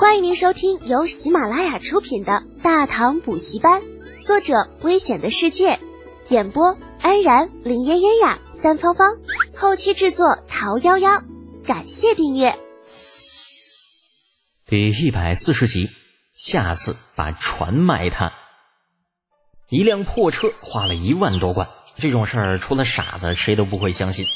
欢迎您收听由喜马拉雅出品的《大唐补习班》，作者：危险的世界，演播：安然、林嫣嫣呀、三芳芳，后期制作：桃夭夭。感谢订阅。第一百四十集，下次把船卖他。一辆破车花了一万多贯，这种事儿除了傻子谁都不会相信。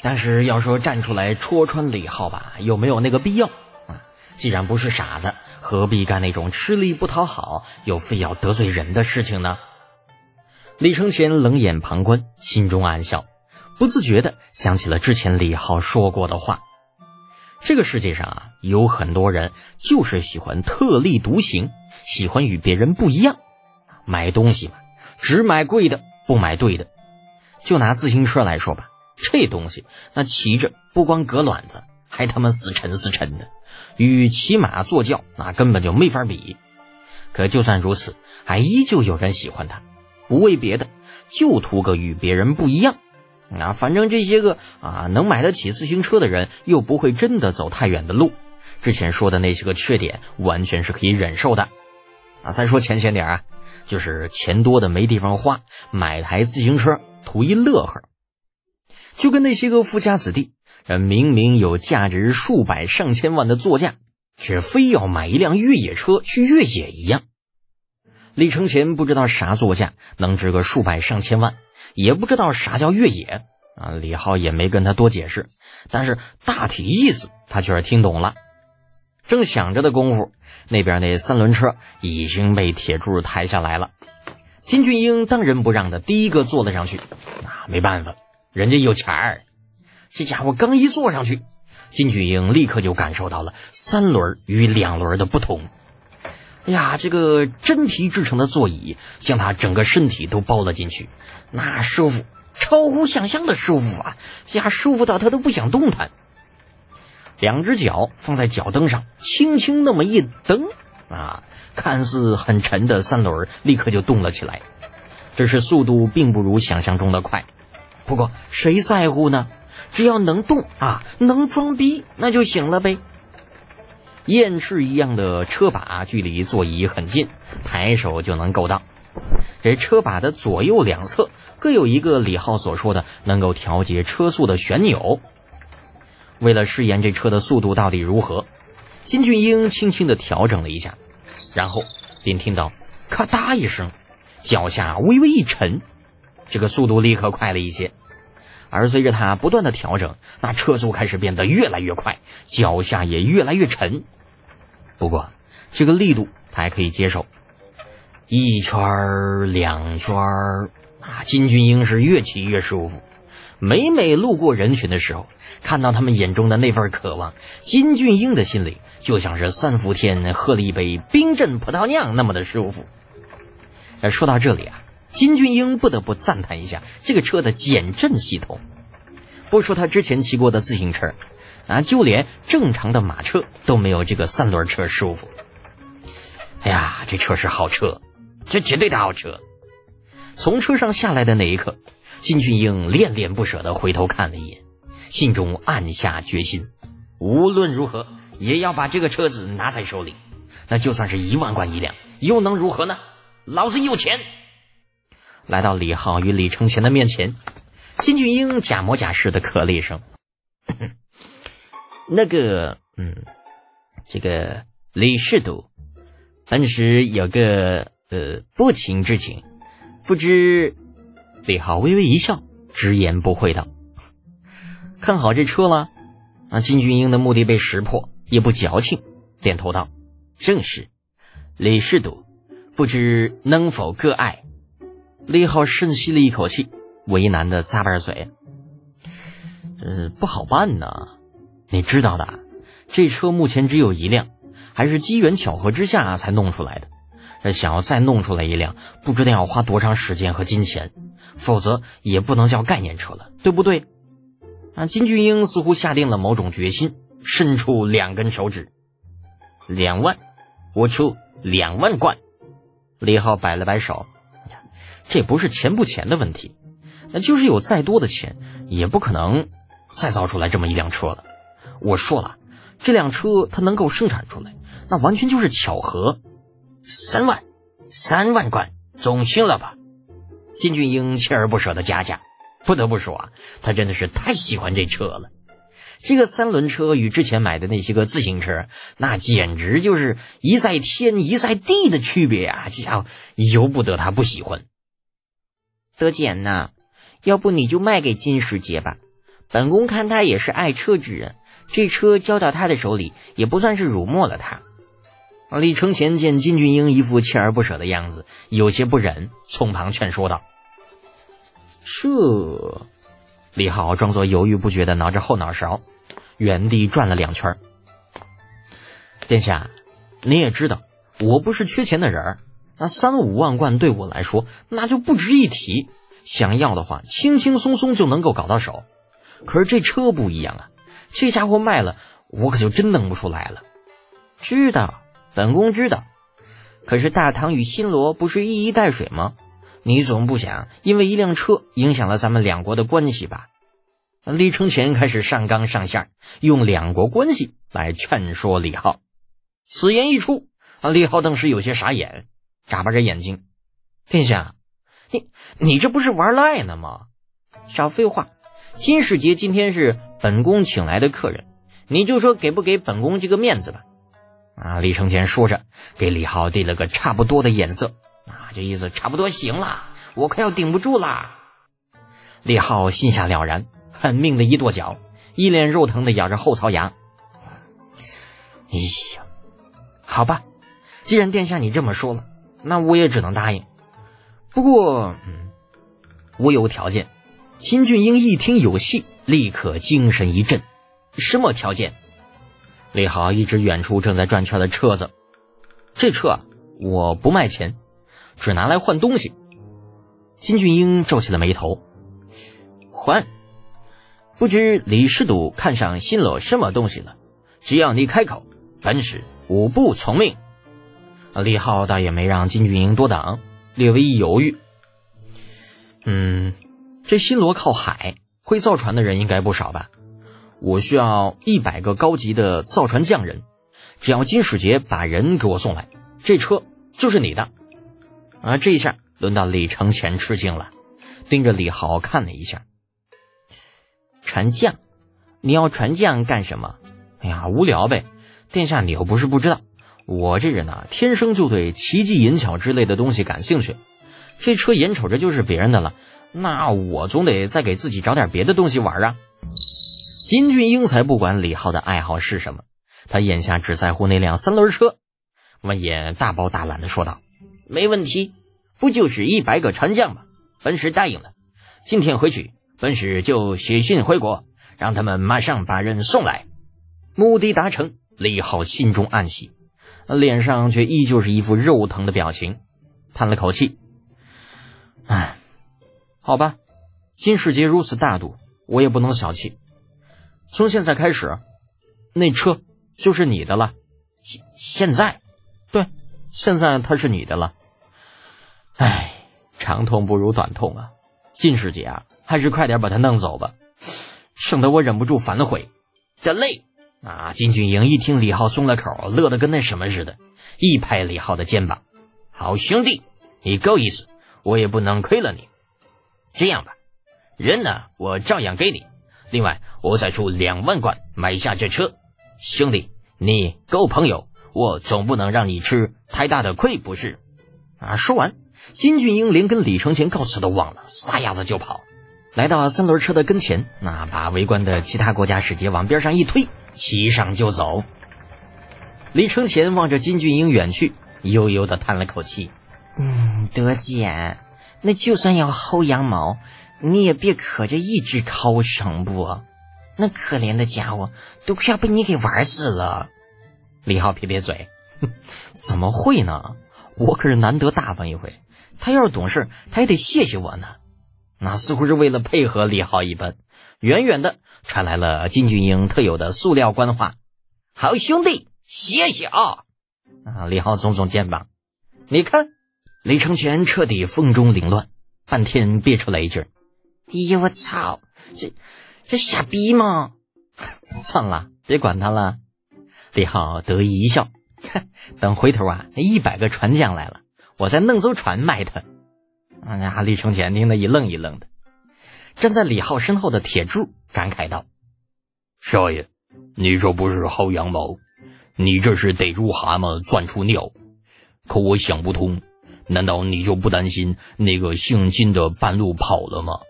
但是要说站出来戳穿李浩吧，有没有那个必要？既然不是傻子，何必干那种吃力不讨好又非要得罪人的事情呢？李承乾冷眼旁观，心中暗笑，不自觉的想起了之前李浩说过的话：这个世界上啊，有很多人就是喜欢特立独行，喜欢与别人不一样。买东西嘛，只买贵的，不买对的。就拿自行车来说吧。这东西那骑着不光割卵子，还他妈死沉死沉的，与骑马坐轿那根本就没法比。可就算如此，还依旧有人喜欢它，不为别的，就图个与别人不一样。啊，反正这些个啊能买得起自行车的人，又不会真的走太远的路。之前说的那些个缺点，完全是可以忍受的。啊，再说浅显点啊，就是钱多的没地方花，买台自行车图一乐呵。就跟那些个富家子弟，这明明有价值数百上千万的座驾，却非要买一辆越野车去越野一样。李承前不知道啥座驾能值个数百上千万，也不知道啥叫越野啊。李浩也没跟他多解释，但是大体意思他却是听懂了。正想着的功夫，那边那三轮车已经被铁柱抬下来了。金俊英当仁不让的第一个坐了上去，那没办法。人家有钱儿，这家伙刚一坐上去，金俊英立刻就感受到了三轮与两轮的不同。哎呀，这个真皮制成的座椅将他整个身体都包了进去，那舒服，超乎想象的舒服啊！呀，舒服到他都不想动弹。两只脚放在脚蹬上，轻轻那么一蹬啊，看似很沉的三轮立刻就动了起来，只是速度并不如想象中的快。不过谁在乎呢？只要能动啊，能装逼那就行了呗。燕翅一样的车把距离座椅很近，抬手就能够到。这车把的左右两侧各有一个李浩所说的能够调节车速的旋钮。为了试验这车的速度到底如何，金俊英轻轻的调整了一下，然后便听到咔嗒一声，脚下微微一沉。这个速度立刻快了一些，而随着他不断的调整，那车速开始变得越来越快，脚下也越来越沉。不过这个力度他还可以接受，一圈儿两圈儿啊，金俊英是越骑越舒服。每每路过人群的时候，看到他们眼中的那份渴望，金俊英的心里就像是三伏天喝了一杯冰镇葡萄酿那么的舒服。说到这里啊。金俊英不得不赞叹一下这个车的减震系统。不说他之前骑过的自行车，啊，就连正常的马车都没有这个三轮车舒服。哎呀，这车是好车，这绝对的好车。从车上下来的那一刻，金俊英恋恋不舍地回头看了一眼，心中暗下决心：无论如何也要把这个车子拿在手里。那就算是一万贯一辆，又能如何呢？老子有钱。来到李浩与李承前的面前，金俊英假模假式的咳了一声：“那个，嗯，这个李世都，本时有个呃不情之请，不知。”李浩微微一笑，直言不讳道：“看好这车了？”啊，金俊英的目的被识破，也不矫情，点头道：“正是。”李世都，不知能否割爱？李浩深吸了一口气，为难的咂巴着嘴：“呃，不好办呐，你知道的，这车目前只有一辆，还是机缘巧合之下才弄出来的。这想要再弄出来一辆，不知道要花多长时间和金钱，否则也不能叫概念车了，对不对？”啊，金俊英似乎下定了某种决心，伸出两根手指：“两万，我出两万贯。”李浩摆了摆手。这不是钱不钱的问题，那就是有再多的钱，也不可能再造出来这么一辆车了。我说了，这辆车它能够生产出来，那完全就是巧合。三万，三万贯，总行了吧？金俊英锲而不舍的加价。不得不说啊，他真的是太喜欢这车了。这个三轮车与之前买的那些个自行车，那简直就是一在天一在地的区别啊！这家伙由不得他不喜欢。德简呐，要不你就卖给金世杰吧。本宫看他也是爱车之人，这车交到他的手里，也不算是辱没了他。李承前见金俊英一副锲而不舍的样子，有些不忍，从旁劝说道：“这……”李浩装作犹豫不决的挠着后脑勺，原地转了两圈。殿下，你也知道，我不是缺钱的人那三五万贯对我来说，那就不值一提。想要的话，轻轻松松就能够搞到手。可是这车不一样啊，这家伙卖了，我可就真弄不出来了。知道，本宫知道。可是大唐与新罗不是一衣带水吗？你总不想因为一辆车影响了咱们两国的关系吧？李承前开始上纲上线，用两国关系来劝说李浩。此言一出，啊李浩当时有些傻眼，眨巴着眼睛：“殿下，你你这不是玩赖呢吗？”少废话！金世杰今天是本宫请来的客人，你就说给不给本宫这个面子吧？啊！李承前说着，给李浩递了个差不多的眼色。啊，这意思差不多行了，我快要顶不住啦！李浩心下了然，狠命的一跺脚，一脸肉疼的咬着后槽牙。哎呀，好吧，既然殿下你这么说了，那我也只能答应。不过，嗯，我有个条件。金俊英一听有戏，立刻精神一振。什么条件？李浩一指远处正在转圈的车子，这车，我不卖钱。只拿来换东西。金俊英皱起了眉头，换？不知李师祖看上新罗什么东西了？只要你开口，本使五不从命。李浩倒也没让金俊英多等，略微一犹豫。嗯，这新罗靠海，会造船的人应该不少吧？我需要一百个高级的造船匠人，只要金世杰把人给我送来，这车就是你的。啊，这一下轮到李承前吃惊了，盯着李浩看了一下。船匠，你要船匠干什么？哎呀，无聊呗。殿下，你又不是不知道，我这人呐，天生就对奇技淫巧之类的东西感兴趣。这车眼瞅着就是别人的了，那我总得再给自己找点别的东西玩啊。金俊英才不管李浩的爱好是什么，他眼下只在乎那辆三轮车。闻言，大包大揽的说道。没问题，不就是一百个船匠吗？本使答应了，今天回去，本使就写信回国，让他们马上把人送来。目的达成，李浩心中暗喜，脸上却依旧是一副肉疼的表情，叹了口气：“唉，好吧，金世杰如此大度，我也不能小气。从现在开始，那车就是你的了。现现在，对，现在它是你的了。”唉，长痛不如短痛啊！金世杰啊，还是快点把他弄走吧，省得我忍不住反悔。得嘞啊！金俊英一听李浩松了口，乐得跟那什么似的，一拍李浩的肩膀：“好兄弟，你够意思，我也不能亏了你。这样吧，人呢，我照样给你。另外，我再出两万贯买下这车。兄弟，你够朋友，我总不能让你吃太大的亏，不是？”啊！说完。金俊英连跟李承前告辞都忘了，撒丫子就跑，来到三轮车的跟前，那把围观的其他国家使节往边上一推，骑上就走。李承前望着金俊英远去，悠悠的叹了口气：“嗯，德简，那就算要薅羊毛，你也别可着一只靠生不？那可怜的家伙都快要被你给玩死了。”李浩撇撇嘴：“ 怎么会呢？我可是难得大方一回。”他要是懂事，他也得谢谢我呢。那似乎是为了配合李浩一般，远远的传来了金俊英特有的塑料官话：“好兄弟，谢谢啊！”啊，李浩耸耸肩膀：“你看，李承前彻底风中凌乱，半天憋出来一句：‘哎呀，我操，这这傻逼吗？’算了，别管他了。”李浩得意一笑，等回头啊，那一百个船匠来了，我再弄艘船卖他。哎呀，李承乾听得一愣一愣的。站在李浩身后的铁柱感慨道：“少爷，你这不是薅羊毛，你这是逮住蛤蟆钻出尿。可我想不通，难道你就不担心那个姓金的半路跑了吗？”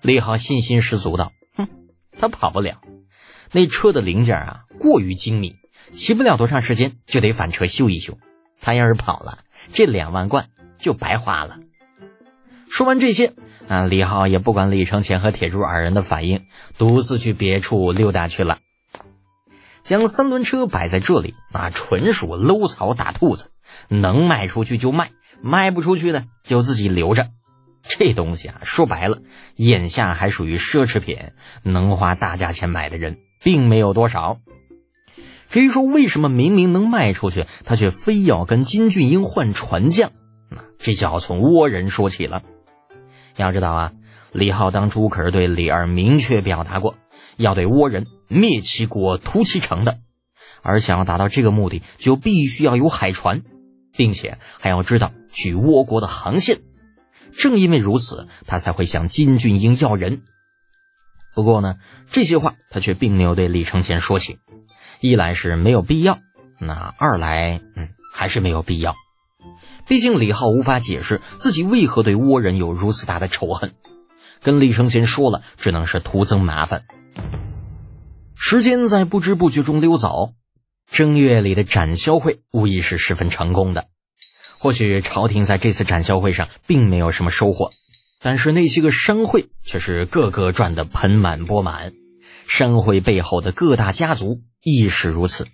李浩信心十足道：“哼，他跑不了。那车的零件啊过于精密，骑不了多长时间就得返车修一修。他要是跑了，这两万贯就白花了。”说完这些，啊，李浩也不管李承前和铁柱二人的反应，独自去别处溜达去了。将三轮车摆在这里，那纯属搂草打兔子，能卖出去就卖，卖不出去的就自己留着。这东西啊，说白了，眼下还属于奢侈品，能花大价钱买的人并没有多少。至于说为什么明明能卖出去，他却非要跟金俊英换船匠，那这就要从倭人说起了。要知道啊，李浩当初可是对李二明确表达过，要对倭人灭其国、屠其城的。而想要达到这个目的，就必须要有海船，并且还要知道去倭国的航线。正因为如此，他才会向金俊英要人。不过呢，这些话他却并没有对李承前说起，一来是没有必要，那二来，嗯，还是没有必要。毕竟李浩无法解释自己为何对倭人有如此大的仇恨，跟李承前说了，只能是徒增麻烦。时间在不知不觉中溜走，正月里的展销会无疑是十分成功的。或许朝廷在这次展销会上并没有什么收获，但是那些个商会却是个个赚得盆满钵满。商会背后的各大家族亦是如此。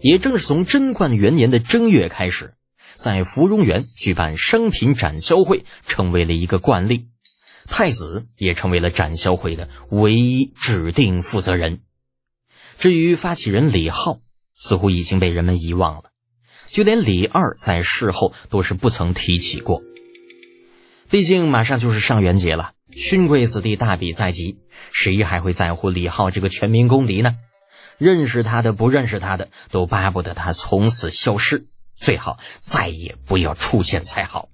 也正是从贞观元年的正月开始。在芙蓉园举办商品展销会，成为了一个惯例。太子也成为了展销会的唯一指定负责人。至于发起人李浩，似乎已经被人们遗忘了，就连李二在事后都是不曾提起过。毕竟马上就是上元节了，勋贵子弟大比在即，谁还会在乎李浩这个全民公敌呢？认识他的、不认识他的，都巴不得他从此消失。最好再也不要出现才好。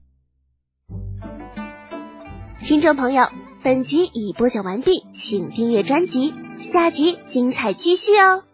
听众朋友，本集已播讲完毕，请订阅专辑，下集精彩继续哦。